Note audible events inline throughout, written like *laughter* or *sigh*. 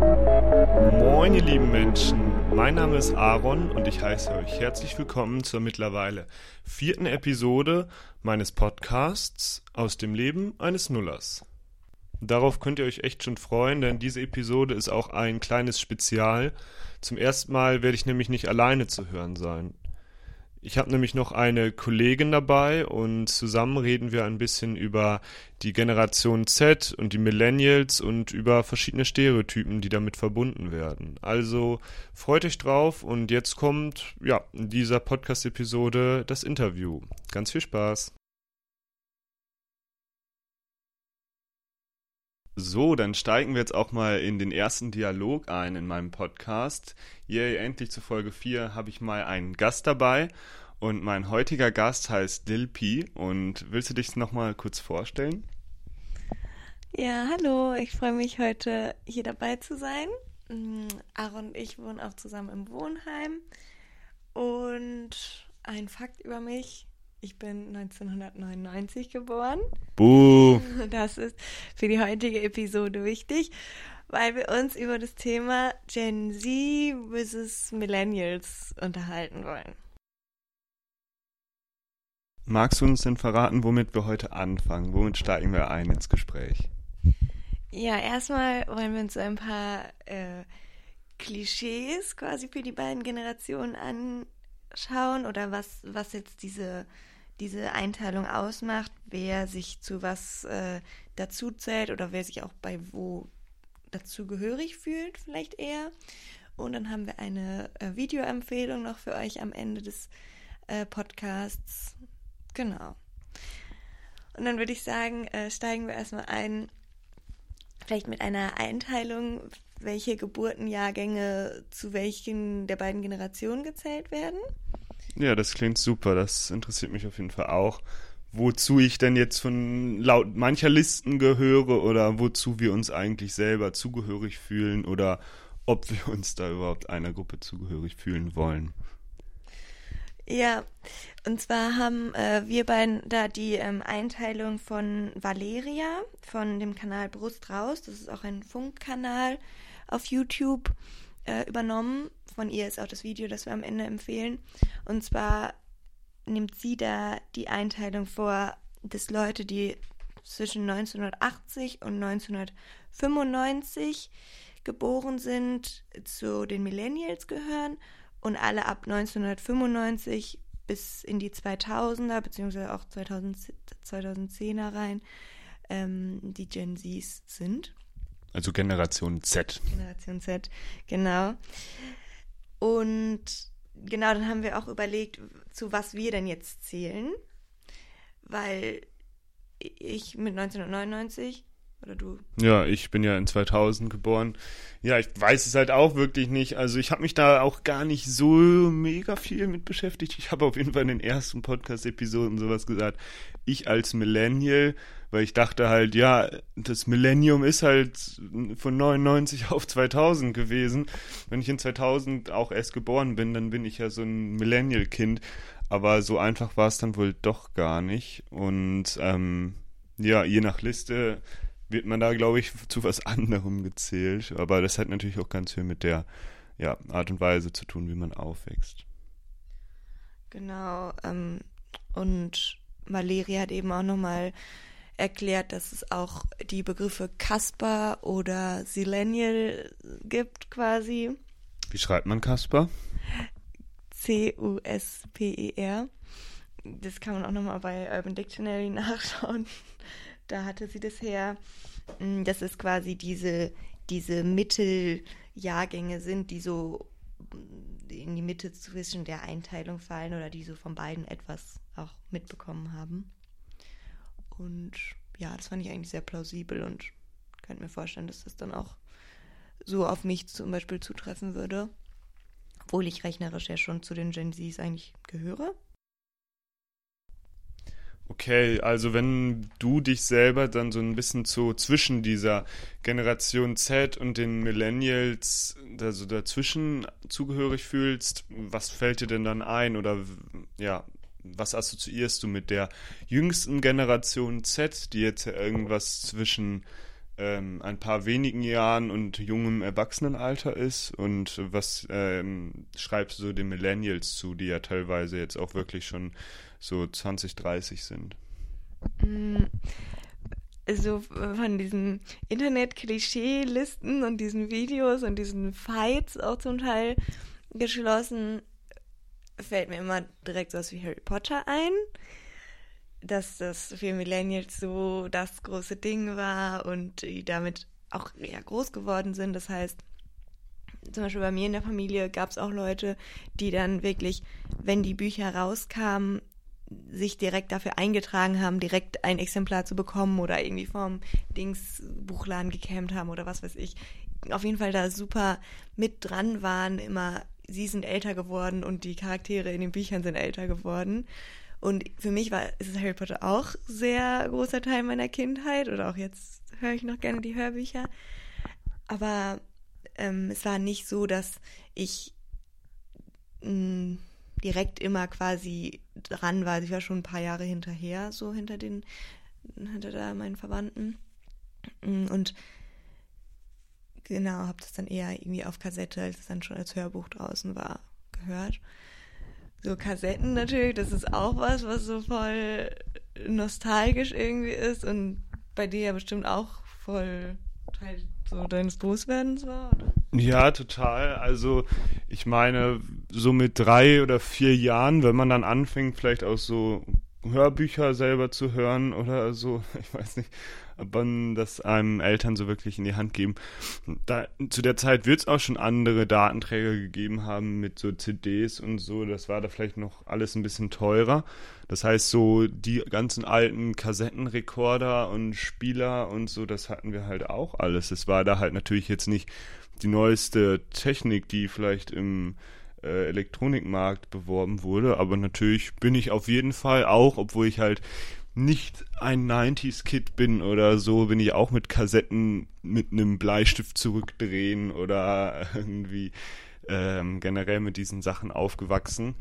Moin, ihr lieben Menschen. Mein Name ist Aaron und ich heiße euch herzlich willkommen zur mittlerweile vierten Episode meines Podcasts aus dem Leben eines Nullers. Darauf könnt ihr euch echt schon freuen, denn diese Episode ist auch ein kleines Spezial. Zum ersten Mal werde ich nämlich nicht alleine zu hören sein. Ich habe nämlich noch eine Kollegin dabei und zusammen reden wir ein bisschen über die Generation Z und die Millennials und über verschiedene Stereotypen, die damit verbunden werden. Also freut euch drauf und jetzt kommt, ja, in dieser Podcast-Episode das Interview. Ganz viel Spaß. So, dann steigen wir jetzt auch mal in den ersten Dialog ein in meinem Podcast. Yay, endlich zu Folge 4 habe ich mal einen Gast dabei und mein heutiger Gast heißt Dilpi und willst du dich nochmal kurz vorstellen? Ja, hallo, ich freue mich heute hier dabei zu sein. Mm, Aaron und ich wohnen auch zusammen im Wohnheim und ein Fakt über mich, ich bin 1999 geboren. Buh. *laughs* Das ist für die heutige Episode wichtig, weil wir uns über das Thema Gen Z versus Millennials unterhalten wollen. Magst du uns denn verraten, womit wir heute anfangen? Womit steigen wir ein ins Gespräch? Ja, erstmal wollen wir uns so ein paar äh, Klischees quasi für die beiden Generationen anschauen oder was, was jetzt diese diese Einteilung ausmacht, wer sich zu was äh, dazu zählt oder wer sich auch bei wo dazugehörig fühlt, vielleicht eher. Und dann haben wir eine äh, Videoempfehlung noch für euch am Ende des äh, Podcasts. Genau. Und dann würde ich sagen, äh, steigen wir erstmal ein, vielleicht mit einer Einteilung, welche Geburtenjahrgänge zu welchen der beiden Generationen gezählt werden. Ja, das klingt super. Das interessiert mich auf jeden Fall auch. Wozu ich denn jetzt von laut mancher Listen gehöre oder wozu wir uns eigentlich selber zugehörig fühlen oder ob wir *laughs* uns da überhaupt einer Gruppe zugehörig fühlen wollen. Ja, und zwar haben äh, wir beiden da die ähm, Einteilung von Valeria von dem Kanal Brust raus. Das ist auch ein Funkkanal auf YouTube äh, übernommen. Von ihr ist auch das Video, das wir am Ende empfehlen. Und zwar nimmt sie da die Einteilung vor, dass Leute, die zwischen 1980 und 1995 geboren sind, zu den Millennials gehören und alle ab 1995 bis in die 2000er beziehungsweise auch 2000, 2010er rein ähm, die Gen Zs sind. Also Generation Z. Generation Z, genau. Und genau, dann haben wir auch überlegt, zu was wir denn jetzt zählen. Weil ich mit 1999 oder du? Ja, ich bin ja in 2000 geboren. Ja, ich weiß es halt auch wirklich nicht. Also ich habe mich da auch gar nicht so mega viel mit beschäftigt. Ich habe auf jeden Fall in den ersten Podcast-Episoden sowas gesagt. Ich als Millennial weil ich dachte halt, ja, das Millennium ist halt von 99 auf 2000 gewesen. Wenn ich in 2000 auch erst geboren bin, dann bin ich ja so ein Millennial-Kind. Aber so einfach war es dann wohl doch gar nicht. Und ähm, ja, je nach Liste wird man da, glaube ich, zu was *laughs* anderem gezählt. Aber das hat natürlich auch ganz viel mit der ja, Art und Weise zu tun, wie man aufwächst. Genau. Ähm, und Valeria hat eben auch nochmal erklärt, dass es auch die Begriffe Casper oder Silenial gibt quasi. Wie schreibt man Casper? C-U-S-P-E-R. Das kann man auch nochmal bei Urban Dictionary *laughs* nachschauen. Da hatte sie das her. Mm, dass es quasi diese, diese Mitteljahrgänge sind, die so in die Mitte zwischen der Einteilung fallen oder die so von beiden etwas auch mitbekommen haben. Und ja, das fand ich eigentlich sehr plausibel und könnte mir vorstellen, dass das dann auch so auf mich zum Beispiel zutreffen würde. Obwohl ich rechnerisch ja schon zu den Gen Zs eigentlich gehöre. Okay, also wenn du dich selber dann so ein bisschen so zwischen dieser Generation Z und den Millennials, also dazwischen zugehörig fühlst, was fällt dir denn dann ein? Oder ja, was assoziierst du mit der jüngsten Generation Z, die jetzt irgendwas zwischen ähm, ein paar wenigen Jahren und jungem Erwachsenenalter ist und was ähm, schreibst du den Millennials zu, die ja teilweise jetzt auch wirklich schon so 20, 30 sind? Mm, so von diesen Internet-Klischee-Listen und diesen Videos und diesen Fights auch zum Teil geschlossen, fällt mir immer direkt sowas wie Harry Potter ein dass das für Millennials so das große Ding war und die damit auch ja, groß geworden sind. Das heißt, zum Beispiel bei mir in der Familie gab es auch Leute, die dann wirklich, wenn die Bücher rauskamen, sich direkt dafür eingetragen haben, direkt ein Exemplar zu bekommen oder irgendwie vom Dings Buchladen gekämmt haben oder was weiß ich. Auf jeden Fall da super mit dran waren, immer sie sind älter geworden und die Charaktere in den Büchern sind älter geworden. Und für mich war ist Harry Potter auch sehr großer Teil meiner Kindheit oder auch jetzt höre ich noch gerne die Hörbücher. Aber ähm, es war nicht so, dass ich mh, mm, direkt immer quasi dran war. Ich war schon ein paar Jahre hinterher, so hinter den, hinter da meinen Verwandten. Mm, und genau, habe das dann eher irgendwie auf Kassette, als es dann schon als Hörbuch draußen war, gehört so Kassetten natürlich, das ist auch was, was so voll nostalgisch irgendwie ist und bei dir ja bestimmt auch voll Teil so deines Großwerdens war? Ja, total. Also ich meine, so mit drei oder vier Jahren, wenn man dann anfängt, vielleicht auch so Hörbücher selber zu hören oder so, *laughs* ich weiß nicht, wann das einem Eltern so wirklich in die Hand geben. Da, zu der Zeit wird es auch schon andere Datenträger gegeben haben mit so CDs und so. Das war da vielleicht noch alles ein bisschen teurer. Das heißt, so die ganzen alten Kassettenrekorder und Spieler und so, das hatten wir halt auch alles. Es war da halt natürlich jetzt nicht die neueste Technik, die vielleicht im äh, Elektronikmarkt beworben wurde, aber natürlich bin ich auf jeden Fall auch, obwohl ich halt nicht ein 90s-Kid bin oder so, bin ich auch mit Kassetten mit einem Bleistift zurückdrehen oder *laughs* irgendwie ähm, generell mit diesen Sachen aufgewachsen.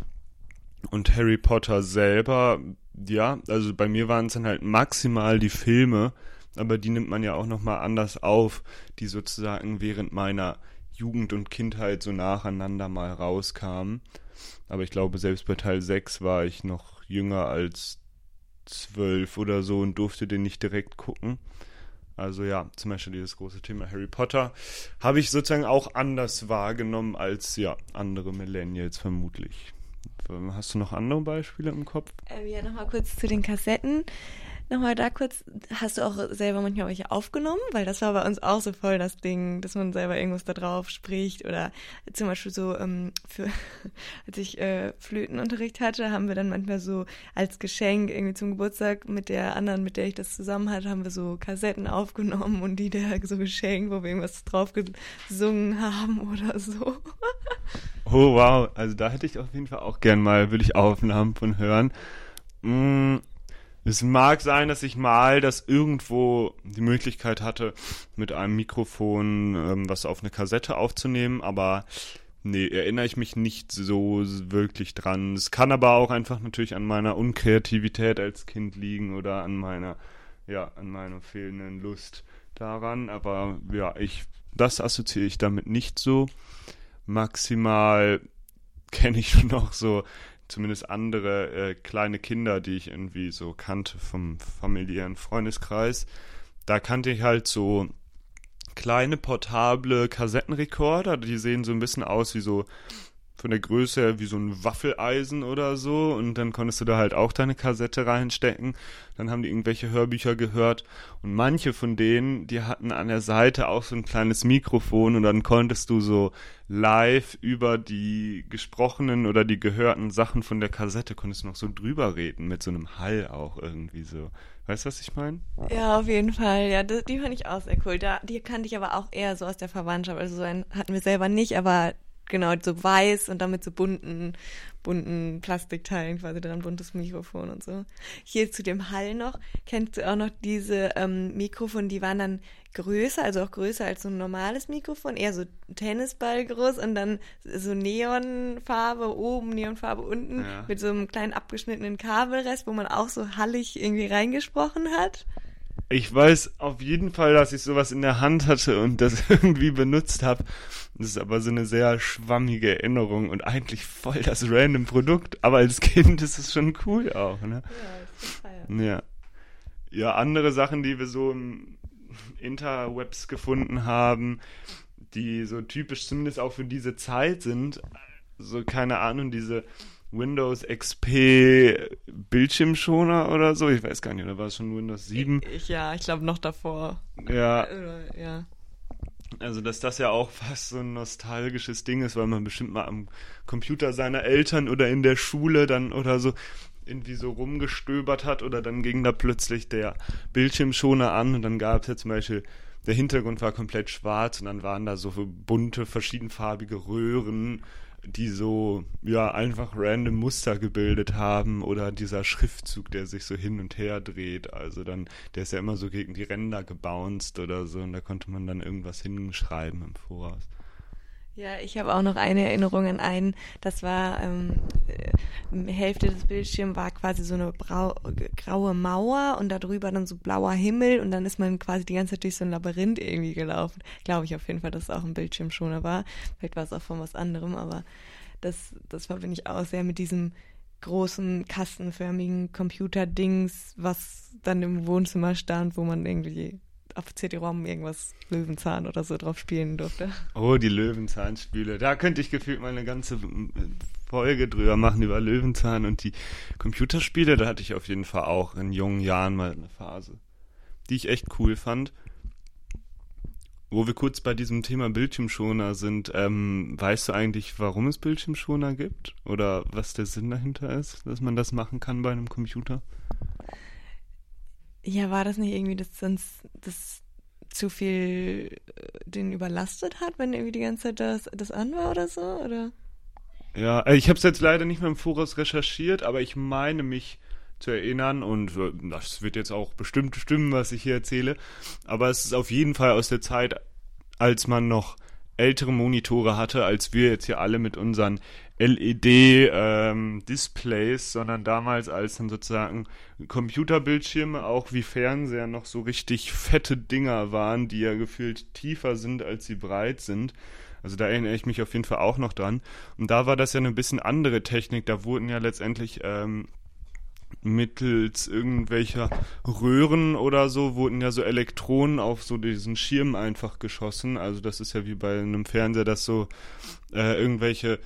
Und Harry Potter selber, ja, also bei mir waren es dann halt maximal die Filme, aber die nimmt man ja auch nochmal anders auf, die sozusagen während meiner Jugend und Kindheit so nacheinander mal rauskamen. Aber ich glaube, selbst bei Teil 6 war ich noch jünger als zwölf oder so und durfte den nicht direkt gucken. Also ja, zum Beispiel dieses große Thema Harry Potter habe ich sozusagen auch anders wahrgenommen als ja andere Millennials vermutlich. Hast du noch andere Beispiele im Kopf? Ähm, ja, nochmal kurz zu den Kassetten nochmal da kurz, hast du auch selber manchmal welche aufgenommen? Weil das war bei uns auch so voll das Ding, dass man selber irgendwas da drauf spricht oder zum Beispiel so, ähm, für, *laughs* als ich äh, Flötenunterricht hatte, haben wir dann manchmal so als Geschenk irgendwie zum Geburtstag mit der anderen, mit der ich das zusammen hatte, haben wir so Kassetten aufgenommen und die der so geschenkt, wo wir irgendwas drauf gesungen haben *laughs* oder so. Oh wow, also da hätte ich auf jeden Fall auch gern mal, würde ich Aufnahmen von hören. Mm, es mag sein, dass ich mal das irgendwo die Möglichkeit hatte, mit einem Mikrofon ähm, was auf eine Kassette aufzunehmen, aber nee, erinnere ich mich nicht so wirklich dran. Es kann aber auch einfach natürlich an meiner Unkreativität als Kind liegen oder an meiner, ja, an meiner fehlenden Lust daran. Aber ja, ich, das assoziiere ich damit nicht so. Maximal kenne ich *laughs* noch so zumindest andere äh, kleine Kinder, die ich irgendwie so kannte vom familiären Freundeskreis. Da kannte ich halt so kleine portable Kassettenrekorder, die sehen so ein bisschen aus wie so von der Größe her wie so ein Waffeleisen oder so und dann konntest du da halt auch deine Kassette reinstecken. Dann haben die irgendwelche Hörbücher gehört und manche von denen, die hatten an der Seite auch so ein kleines Mikrofon und dann konntest du so live über die gesprochenen oder die gehörten Sachen von der Kassette konntest du noch so drüber reden mit so einem Hall auch irgendwie so. Weißt du, was ich meine? Ja, auf jeden Fall. Ja, das, die fand ich auch sehr cool. Da, die kannte ich aber auch eher so aus der Verwandtschaft. Also so einen hatten wir selber nicht, aber genau, so weiß und damit so bunten, bunten Plastikteilen quasi dran, buntes Mikrofon und so. Hier zu dem Hall noch, kennst du auch noch diese ähm, Mikrofone, die waren dann größer, also auch größer als so ein normales Mikrofon, eher so Tennisball groß und dann so Neonfarbe oben, Neonfarbe unten ja. mit so einem kleinen abgeschnittenen Kabelrest, wo man auch so hallig irgendwie reingesprochen hat. Ich weiß auf jeden Fall, dass ich sowas in der Hand hatte und das *laughs* irgendwie benutzt habe. Das ist aber so eine sehr schwammige Erinnerung und eigentlich voll das random Produkt. Aber als Kind ist es schon cool auch, ne? Ja, ja. Ja, andere Sachen, die wir so im Interwebs gefunden haben, die so typisch zumindest auch für diese Zeit sind. So, keine Ahnung, diese Windows XP Bildschirmschoner oder so. Ich weiß gar nicht, oder war es schon Windows 7? Ich, ja, ich glaube noch davor. Ja. ja. Also, dass das ja auch fast so ein nostalgisches Ding ist, weil man bestimmt mal am Computer seiner Eltern oder in der Schule dann oder so irgendwie so rumgestöbert hat oder dann ging da plötzlich der Bildschirmschoner an und dann gab es ja zum Beispiel der Hintergrund war komplett schwarz und dann waren da so bunte, verschiedenfarbige Röhren, die so, ja, einfach random Muster gebildet haben oder dieser Schriftzug, der sich so hin und her dreht. Also dann, der ist ja immer so gegen die Ränder gebounced oder so und da konnte man dann irgendwas hinschreiben im Voraus. Ja, ich habe auch noch eine Erinnerung an einen, das war, ähm, äh, Hälfte des Bildschirms war quasi so eine brau graue Mauer und darüber dann so blauer Himmel und dann ist man quasi die ganze Zeit durch so ein Labyrinth irgendwie gelaufen. Glaube ich auf jeden Fall, dass es auch ein Bildschirmschoner war. Vielleicht war es auch von was anderem, aber das, das verbinde ich auch sehr mit diesem großen kastenförmigen Computerdings, was dann im Wohnzimmer stand, wo man irgendwie auf CD-ROM irgendwas Löwenzahn oder so drauf spielen durfte. Oh, die Löwenzahnspiele. Da könnte ich gefühlt mal eine ganze Folge drüber machen über Löwenzahn und die Computerspiele. Da hatte ich auf jeden Fall auch in jungen Jahren mal eine Phase, die ich echt cool fand. Wo wir kurz bei diesem Thema Bildschirmschoner sind, ähm, weißt du eigentlich, warum es Bildschirmschoner gibt? Oder was der Sinn dahinter ist, dass man das machen kann bei einem Computer? Ja, war das nicht irgendwie, dass sonst das zu viel äh, den überlastet hat, wenn irgendwie die ganze Zeit das, das an war oder so, oder? Ja, äh, ich habe es jetzt leider nicht mehr im Voraus recherchiert, aber ich meine mich zu erinnern und äh, das wird jetzt auch bestimmt stimmen, was ich hier erzähle, aber es ist auf jeden Fall aus der Zeit, als man noch ältere Monitore hatte, als wir jetzt hier alle mit unseren LED-Displays, ähm, sondern damals als dann sozusagen Computerbildschirme auch wie Fernseher noch so richtig fette Dinger waren, die ja gefühlt tiefer sind, als sie breit sind. Also da erinnere ich mich auf jeden Fall auch noch dran. Und da war das ja eine bisschen andere Technik. Da wurden ja letztendlich ähm, mittels irgendwelcher Röhren oder so wurden ja so Elektronen auf so diesen Schirm einfach geschossen. Also das ist ja wie bei einem Fernseher, dass so äh, irgendwelche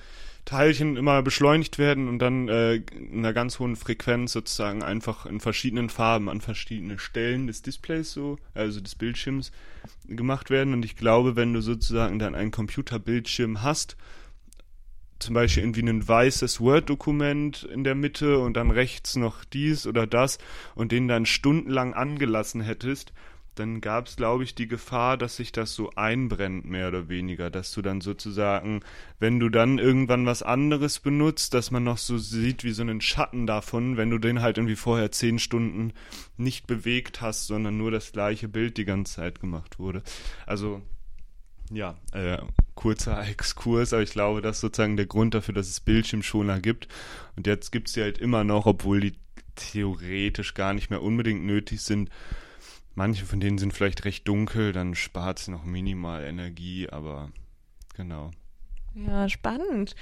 Teilchen immer beschleunigt werden und dann äh, in einer ganz hohen Frequenz sozusagen einfach in verschiedenen Farben an verschiedene Stellen des Displays so, also des Bildschirms gemacht werden. Und ich glaube, wenn du sozusagen dann einen Computerbildschirm hast, zum Beispiel irgendwie ein weißes Word-Dokument in der Mitte und dann rechts noch dies oder das und den dann stundenlang angelassen hättest, dann gab es, glaube ich, die Gefahr, dass sich das so einbrennt, mehr oder weniger, dass du dann sozusagen, wenn du dann irgendwann was anderes benutzt, dass man noch so sieht wie so einen Schatten davon, wenn du den halt irgendwie vorher zehn Stunden nicht bewegt hast, sondern nur das gleiche Bild die ganze Zeit gemacht wurde. Also, ja, äh, kurzer *laughs* Exkurs, aber ich glaube, das ist sozusagen der Grund dafür, dass es Bildschirmschoner gibt. Und jetzt gibt es sie halt immer noch, obwohl die theoretisch gar nicht mehr unbedingt nötig sind, Manche von denen sind vielleicht recht dunkel, dann spart es noch minimal Energie, aber genau. Ja, spannend.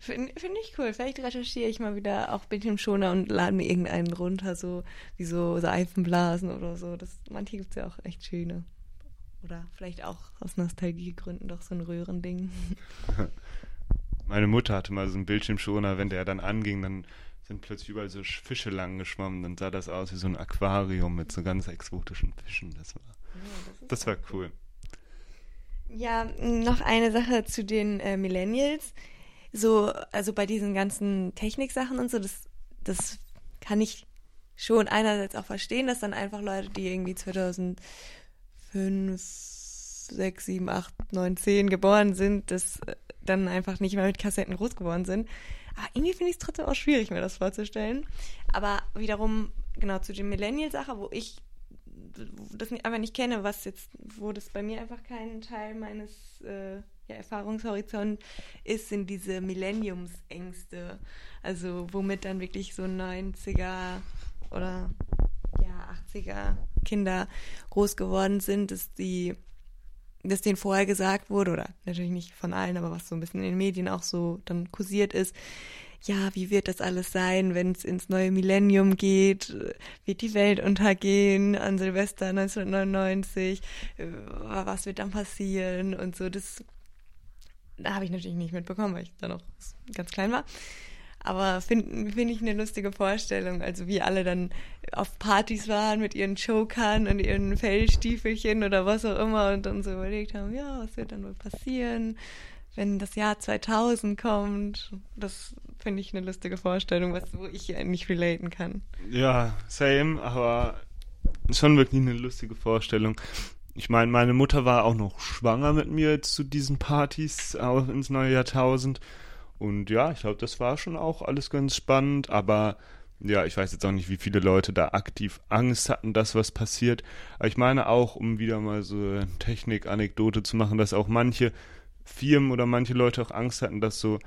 Finde find ich cool. Vielleicht recherchiere ich mal wieder auch Bildschirmschoner und lade mir irgendeinen runter, so wie so Seifenblasen oder so. Das, manche gibt es ja auch echt schöne. Oder vielleicht auch aus Nostalgiegründen doch so ein Röhrending. *laughs* Meine Mutter hatte mal so einen Bildschirmschoner, wenn der dann anging, dann sind plötzlich überall so Fische lang geschwommen. Dann sah das aus wie so ein Aquarium mit so ganz exotischen Fischen. Das war, ja, das, das war cool. Ja, noch eine Sache zu den äh, Millennials. So, also bei diesen ganzen Techniksachen und so, das, das kann ich schon einerseits auch verstehen, dass dann einfach Leute, die irgendwie 2005, 6, 7, 8, 9, 10 geboren sind, das äh, dann einfach nicht mehr mit Kassetten groß geworden sind. Aber irgendwie finde ich es trotzdem auch schwierig, mir das vorzustellen. Aber wiederum, genau, zu der Millennial-Sache, wo ich das einfach nicht kenne, was jetzt, wo das bei mir einfach kein Teil meines äh, ja, Erfahrungshorizont ist, sind diese Millenniumsängste. Also womit dann wirklich so 90er oder ja, 80er Kinder groß geworden sind, dass die, dass denen vorher gesagt wurde, oder natürlich nicht von allen, aber was so ein bisschen in den Medien auch so dann kursiert ist, ja, wie wird das alles sein, wenn es ins neue Millennium geht? Wird die Welt untergehen an Silvester 1999? Äh, was wird dann passieren? Und so, das da habe ich natürlich nicht mitbekommen, weil ich da noch ganz klein war. Aber finde find ich eine lustige Vorstellung. Also wie alle dann auf Partys waren mit ihren Chokern und ihren Fellstiefelchen oder was auch immer und dann so überlegt haben, ja, was wird dann wohl passieren, wenn das Jahr 2000 kommt. Das finde ich eine lustige Vorstellung, was, wo ich nicht relaten kann. Ja, same, aber schon wirklich eine lustige Vorstellung. Ich meine, meine Mutter war auch noch schwanger mit mir zu diesen Partys auch ins neue Jahrtausend. Und ja, ich glaube, das war schon auch alles ganz spannend, aber ja, ich weiß jetzt auch nicht, wie viele Leute da aktiv Angst hatten, dass was passiert. Aber ich meine auch, um wieder mal so eine Technik-Anekdote zu machen, dass auch manche Firmen oder manche Leute auch Angst hatten, dass so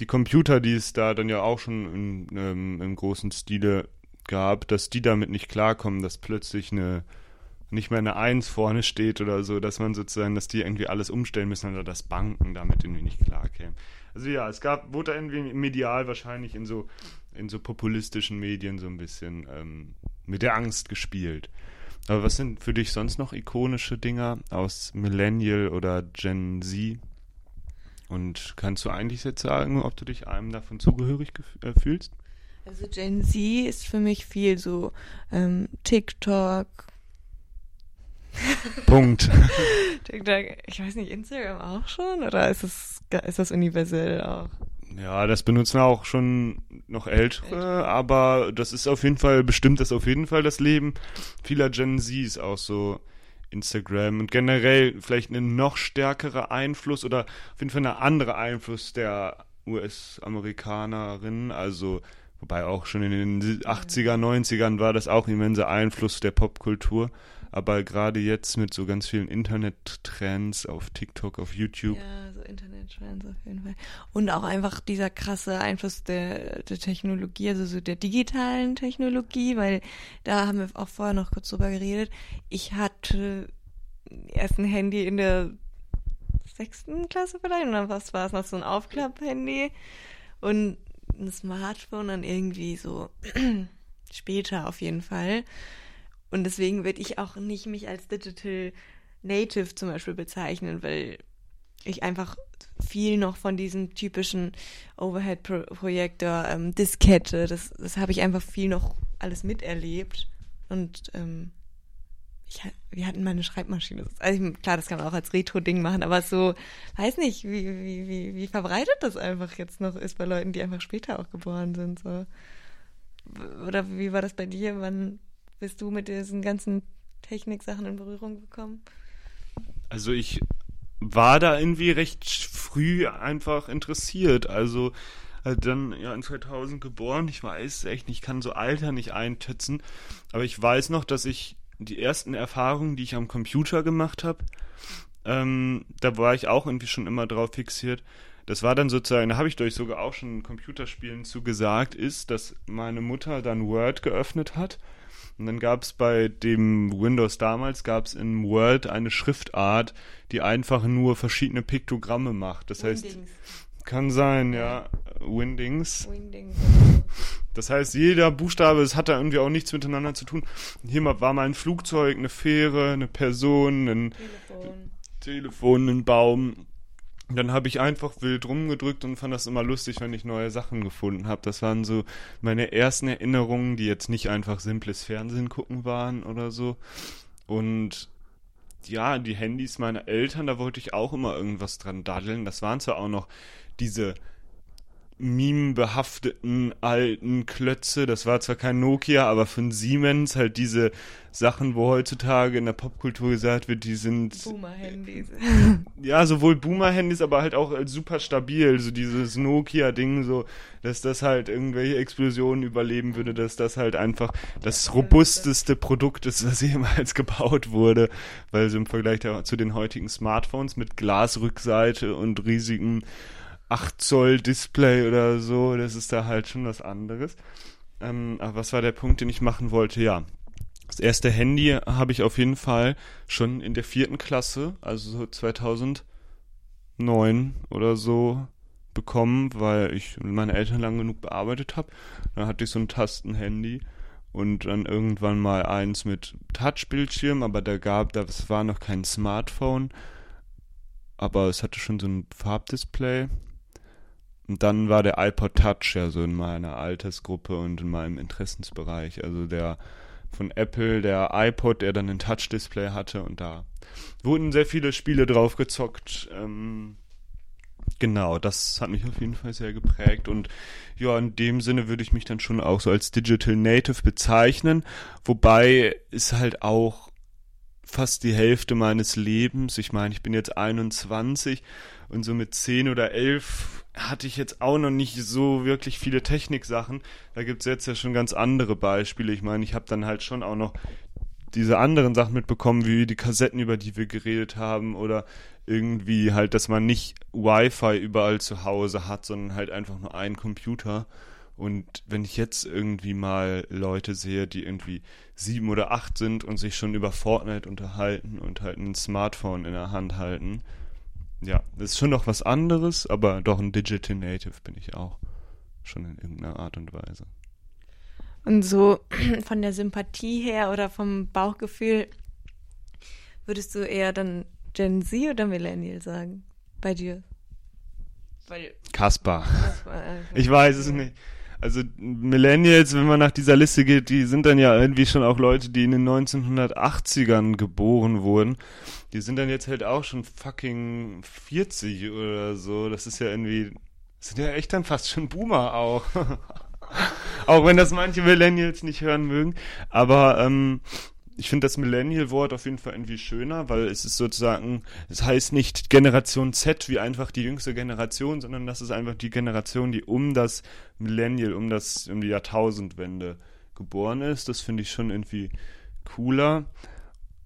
die Computer, die es da dann ja auch schon in, ähm, im großen Stile gab, dass die damit nicht klarkommen, dass plötzlich eine nicht mehr eine Eins vorne steht oder so, dass man sozusagen, dass die irgendwie alles umstellen müssen oder dass Banken damit irgendwie nicht klarkämen. Also ja, es gab, wurde irgendwie medial wahrscheinlich in so, in so populistischen Medien so ein bisschen ähm, mit der Angst gespielt. Aber was sind für dich sonst noch ikonische Dinger aus Millennial oder Gen Z? Und kannst du eigentlich jetzt sagen, ob du dich einem davon zugehörig äh, fühlst? Also Gen Z ist für mich viel so ähm, TikTok, *laughs* Punkt. ich weiß nicht, Instagram auch schon? Oder ist das, ist das universell auch? Ja, das benutzen auch schon noch ältere, Älter. aber das ist auf jeden Fall, bestimmt das auf jeden Fall das Leben vieler Gen Zs auch so Instagram und generell vielleicht ein noch stärkerer Einfluss oder auf jeden Fall ein anderer Einfluss der US-Amerikanerinnen, also wobei auch schon in den 80er, 90ern war das auch immenser Einfluss der Popkultur aber gerade jetzt mit so ganz vielen Internet-Trends auf TikTok, auf YouTube. Ja, so Internet-Trends auf jeden Fall. Und auch einfach dieser krasse Einfluss der, der Technologie, also so der digitalen Technologie, weil da haben wir auch vorher noch kurz drüber geredet. Ich hatte erst ein Handy in der sechsten Klasse vielleicht und dann was war es noch so ein Aufklapp-Handy und ein Smartphone dann irgendwie so *clears throat* später auf jeden Fall. Und deswegen würde ich auch nicht mich als Digital Native zum Beispiel bezeichnen, weil ich einfach viel noch von diesem typischen Overhead-Projektor, ähm, Diskette, das, das habe ich einfach viel noch alles miterlebt. Und ähm, ich, wir hatten mal eine Schreibmaschine. Also klar, das kann man auch als Retro-Ding machen, aber so, weiß nicht, wie, wie, wie, wie verbreitet das einfach jetzt noch ist bei Leuten, die einfach später auch geboren sind. So. Oder wie war das bei dir? Wann, bist du mit diesen ganzen Techniksachen in Berührung gekommen? Also ich war da irgendwie recht früh einfach interessiert. Also äh, dann ja in 2000 geboren. Ich weiß echt nicht, ich kann so Alter nicht eintötzen. Aber ich weiß noch, dass ich die ersten Erfahrungen, die ich am Computer gemacht habe, ähm, da war ich auch irgendwie schon immer drauf fixiert. Das war dann sozusagen, da habe ich durch sogar auch schon Computerspielen zugesagt, ist, dass meine Mutter dann Word geöffnet hat und dann gab es bei dem Windows damals, gab es in Word eine Schriftart, die einfach nur verschiedene Piktogramme macht. Das Windings. heißt, kann sein, ja. Windings. Windings. Das heißt, jeder Buchstabe, es hat da irgendwie auch nichts miteinander zu tun. Hier war mal ein Flugzeug, eine Fähre, eine Person, ein Telefon, Telefon ein Baum dann habe ich einfach wild rumgedrückt und fand das immer lustig, wenn ich neue Sachen gefunden habe. Das waren so meine ersten Erinnerungen, die jetzt nicht einfach simples Fernsehen gucken waren oder so. Und ja, die Handys meiner Eltern, da wollte ich auch immer irgendwas dran daddeln. Das waren zwar auch noch diese meme-behafteten alten Klötze. Das war zwar kein Nokia, aber von Siemens halt diese Sachen, wo heutzutage in der Popkultur gesagt wird, die sind. Boomer-Handys. *laughs* Ja, sowohl Boomer-Handys, aber halt auch super stabil. So dieses Nokia-Ding, so, dass das halt irgendwelche Explosionen überleben würde, dass das halt einfach das robusteste Produkt ist, was *laughs* jemals gebaut wurde. Weil so im Vergleich zu den heutigen Smartphones mit Glasrückseite und riesigen 8 Zoll Display oder so, das ist da halt schon was anderes. Ähm, aber was war der Punkt, den ich machen wollte? Ja, Das erste Handy habe ich auf jeden Fall schon in der vierten Klasse, also so 2009 oder so bekommen, weil ich mit meinen Eltern lang genug bearbeitet habe. Dann hatte ich so ein Tastenhandy und dann irgendwann mal eins mit Touchbildschirm, aber da gab, das war noch kein Smartphone, aber es hatte schon so ein Farbdisplay. Und dann war der iPod Touch ja so in meiner Altersgruppe und in meinem Interessensbereich. Also der von Apple, der iPod, der dann ein Touch-Display hatte und da wurden sehr viele Spiele drauf gezockt. Ähm, genau, das hat mich auf jeden Fall sehr geprägt und ja, in dem Sinne würde ich mich dann schon auch so als Digital Native bezeichnen, wobei es halt auch fast die Hälfte meines Lebens, ich meine, ich bin jetzt 21 und so mit 10 oder 11 hatte ich jetzt auch noch nicht so wirklich viele Techniksachen. Da gibt es jetzt ja schon ganz andere Beispiele. Ich meine, ich habe dann halt schon auch noch diese anderen Sachen mitbekommen, wie die Kassetten, über die wir geredet haben, oder irgendwie halt, dass man nicht Wi-Fi überall zu Hause hat, sondern halt einfach nur einen Computer. Und wenn ich jetzt irgendwie mal Leute sehe, die irgendwie sieben oder acht sind und sich schon über Fortnite unterhalten und halt ein Smartphone in der Hand halten, ja, das ist schon noch was anderes, aber doch ein Digital Native bin ich auch. Schon in irgendeiner Art und Weise. Und so *clears throat* von der Sympathie her oder vom Bauchgefühl, würdest du eher dann Gen Z oder Millennial sagen? Bei dir? Weil Kaspar. Äh, ich weiß es nicht. Also Millennials, wenn man nach dieser Liste geht, die sind dann ja irgendwie schon auch Leute, die in den 1980ern geboren wurden. Die sind dann jetzt halt auch schon fucking 40 oder so. Das ist ja irgendwie, sind ja echt dann fast schon Boomer auch. *laughs* auch wenn das manche Millennials nicht hören mögen. Aber ähm, ich finde das Millennial-Wort auf jeden Fall irgendwie schöner, weil es ist sozusagen, es heißt nicht Generation Z wie einfach die jüngste Generation, sondern das ist einfach die Generation, die um das Millennial, um das, um die Jahrtausendwende geboren ist. Das finde ich schon irgendwie cooler.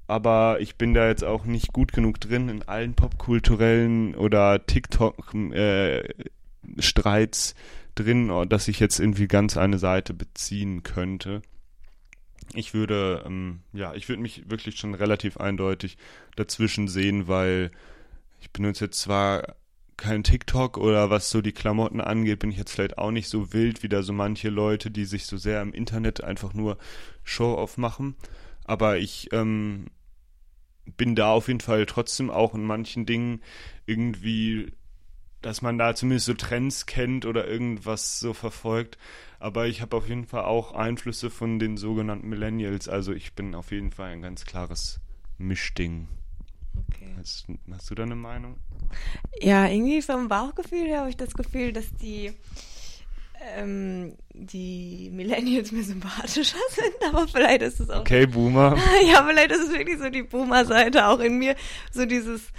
Aber ich bin da jetzt auch nicht gut genug drin in allen popkulturellen oder TikTok-Streits äh, drin, dass ich jetzt irgendwie ganz eine Seite beziehen könnte ich würde, ähm, ja, ich würde mich wirklich schon relativ eindeutig dazwischen sehen, weil ich benutze jetzt zwar kein TikTok oder was so die Klamotten angeht, bin ich jetzt vielleicht auch nicht so wild wie da so manche Leute, die sich so sehr im Internet einfach nur Show-off machen. Aber ich ähm, bin da auf jeden Fall trotzdem auch in manchen Dingen irgendwie, dass man da zumindest so Trends kennt oder irgendwas so verfolgt, aber ich habe auf jeden Fall auch Einflüsse von den sogenannten Millennials. Also ich bin auf jeden Fall ein ganz klares Mischding. Okay. Hast, hast du da eine Meinung? Ja, irgendwie vom Bauchgefühl her habe ich das Gefühl, dass die ähm, die Millennials mir sympathischer *laughs* sind, aber vielleicht ist es auch. Okay, Boomer. *laughs* ja, vielleicht ist es wirklich so die Boomer-Seite auch in mir. So dieses,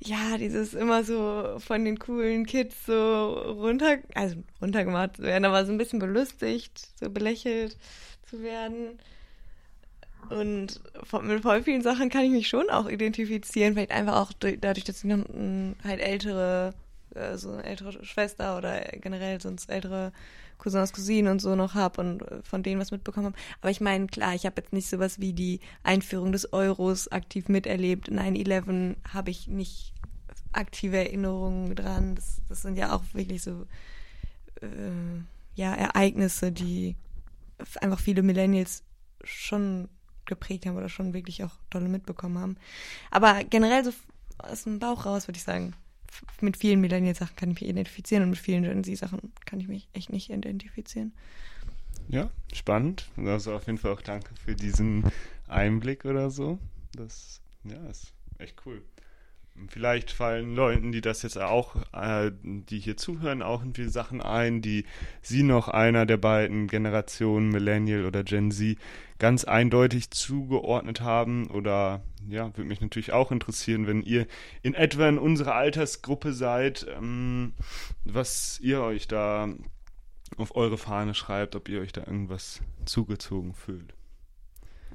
ja, dieses immer so von den coolen Kids so runter, also runtergemacht zu werden, aber so ein bisschen belustigt, so belächelt zu werden. Und mit voll vielen Sachen kann ich mich schon auch identifizieren, vielleicht einfach auch dadurch, dass ich noch halt ältere, äh, so eine ältere Schwester oder generell sonst ältere Cousins, Cousinen und so noch habe und äh, von denen was mitbekommen habe. Aber ich meine, klar, ich habe jetzt nicht sowas wie die Einführung des Euros aktiv miterlebt. 9-11 habe ich nicht aktive Erinnerungen dran. Das, das sind ja auch wirklich so äh, ja, Ereignisse, die einfach viele Millennials schon geprägt haben oder schon wirklich auch tolle mitbekommen haben. Aber generell so aus dem Bauch raus würde ich sagen, mit vielen Millennial-Sachen kann ich mich identifizieren und mit vielen Gen Z-Sachen kann ich mich echt nicht identifizieren. Ja, spannend. Also auf jeden Fall auch danke für diesen Einblick oder so. Das ja, ist echt cool. Vielleicht fallen Leuten, die das jetzt auch, äh, die hier zuhören, auch irgendwie Sachen ein, die sie noch einer der beiden Generationen, Millennial oder Gen Z, ganz eindeutig zugeordnet haben. Oder ja, würde mich natürlich auch interessieren, wenn ihr in etwa in unserer Altersgruppe seid, ähm, was ihr euch da auf eure Fahne schreibt, ob ihr euch da irgendwas zugezogen fühlt.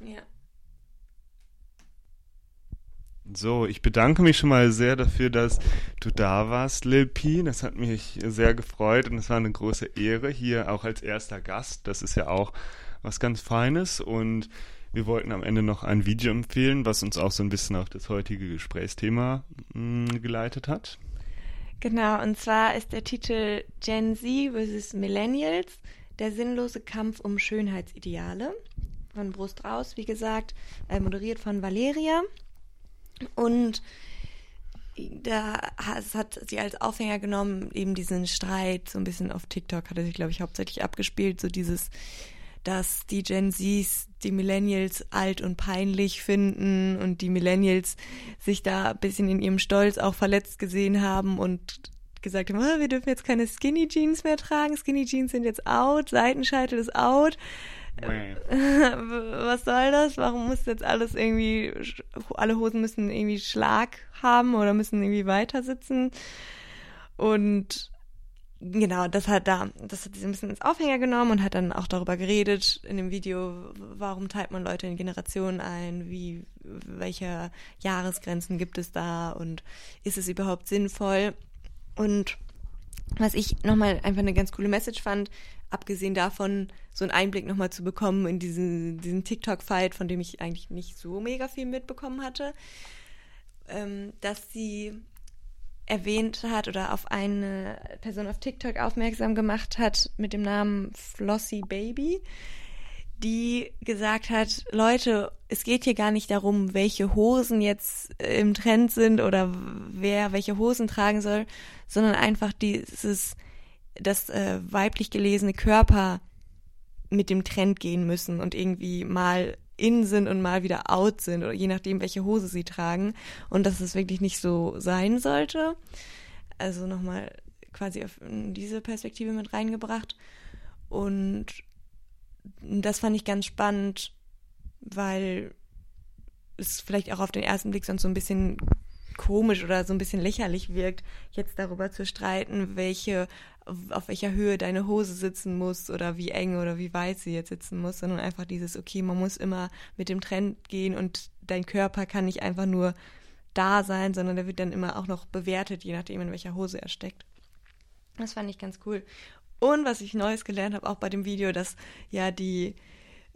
Ja. So, ich bedanke mich schon mal sehr dafür, dass du da warst, Lil P. Das hat mich sehr gefreut und es war eine große Ehre hier auch als erster Gast. Das ist ja auch was ganz Feines und Wir wollten am Ende noch ein Video empfehlen, was uns auch so ein bisschen auf das heutige Gesprächsthema mh, hm, geleitet hat. Genau, und zwar ist der Titel Gen Z vs. Millennials, der sinnlose Kampf um Schönheitsideale. Von Brust raus, wie gesagt, äh, moderiert von Valeria. Und da hat sie als Aufhänger genommen, eben diesen Streit, so ein bisschen auf TikTok hat er sich, glaube ich, hauptsächlich abgespielt, so dieses, dass die Gen Zs die Millennials alt und peinlich finden und die Millennials sich da ein bisschen in ihrem Stolz auch verletzt gesehen haben und gesagt haben, oh, wir dürfen jetzt keine Skinny Jeans mehr tragen, Skinny Jeans sind jetzt out, Seitenscheitel ist out. *laughs* Was soll das? Warum muss jetzt alles irgendwie, alle Hosen müssen irgendwie Schlag haben oder müssen irgendwie weiter sitzen? Und genau, das hat da, das hat sie ein bisschen ins Aufhänger genommen und hat dann auch darüber geredet in dem Video, warum teilt man Leute in Generationen ein, wie, welche Jahresgrenzen gibt es da und ist es überhaupt sinnvoll? Und was ich nochmal einfach eine ganz coole Message fand, abgesehen davon, so einen Einblick nochmal zu bekommen in diesen, diesen TikTok-Fight, von dem ich eigentlich nicht so mega viel mitbekommen hatte, ähm, dass sie erwähnt hat oder auf eine Person auf TikTok aufmerksam gemacht hat mit dem Namen Flossy Baby, die gesagt hat, Leute, es geht hier gar nicht darum, welche Hosen jetzt im Trend sind oder wer welche Hosen tragen soll, sondern einfach dieses dass äh, weiblich gelesene Körper mit dem Trend gehen müssen und irgendwie mal in sind und mal wieder out sind oder je nachdem, welche Hose sie tragen und dass es wirklich nicht so sein sollte. Also nochmal quasi auf diese Perspektive mit reingebracht und das fand ich ganz spannend, weil es vielleicht auch auf den ersten Blick sonst so ein bisschen komisch oder so ein bisschen lächerlich wirkt, jetzt darüber zu streiten, welche auf welcher Höhe deine Hose sitzen muss oder wie eng oder wie weit sie jetzt sitzen muss, sondern einfach dieses, okay, man muss immer mit dem Trend gehen und dein Körper kann nicht einfach nur da sein, sondern der wird dann immer auch noch bewertet, je nachdem, in welcher Hose er steckt. Das fand ich ganz cool. Und was ich Neues gelernt habe, auch bei dem Video, dass ja die,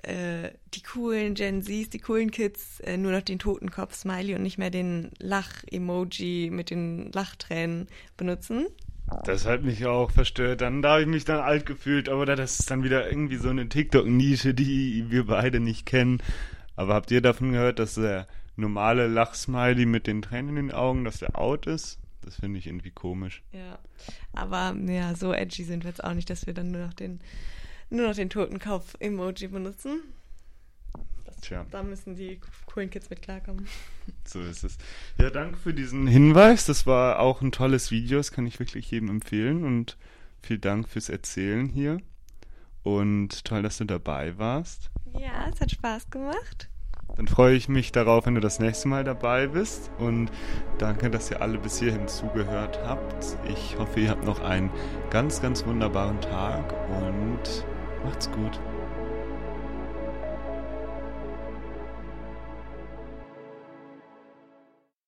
äh, die coolen Gen Zs, die coolen Kids, äh, nur noch den Totenkopf-Smiley und nicht mehr den Lach-Emoji mit den Lachtränen benutzen. Das hat mich auch verstört. Dann da habe ich mich dann alt gefühlt, aber das ist dann wieder irgendwie so eine TikTok-Nische, die wir beide nicht kennen. Aber habt ihr davon gehört, dass der normale Lachsmiley mit den Tränen in den Augen, dass der out ist? Das finde ich irgendwie komisch. Ja, aber ja, so edgy sind wir jetzt auch nicht, dass wir dann nur noch den, nur noch den Totenkopf-Emoji benutzen. Tja. Da müssen die coolen Kids mit klarkommen. *laughs* So ist es. Ja, danke für diesen Hinweis. Das war auch ein tolles Video. Das kann ich wirklich jedem empfehlen. Und vielen Dank fürs Erzählen hier. Und toll, dass du dabei warst. Ja, es hat Spaß gemacht. Dann freue ich mich darauf, wenn du das nächste Mal dabei bist. Und danke, dass ihr alle bis hierhin zugehört habt. Ich hoffe, ihr habt noch einen ganz, ganz wunderbaren Tag und macht's gut.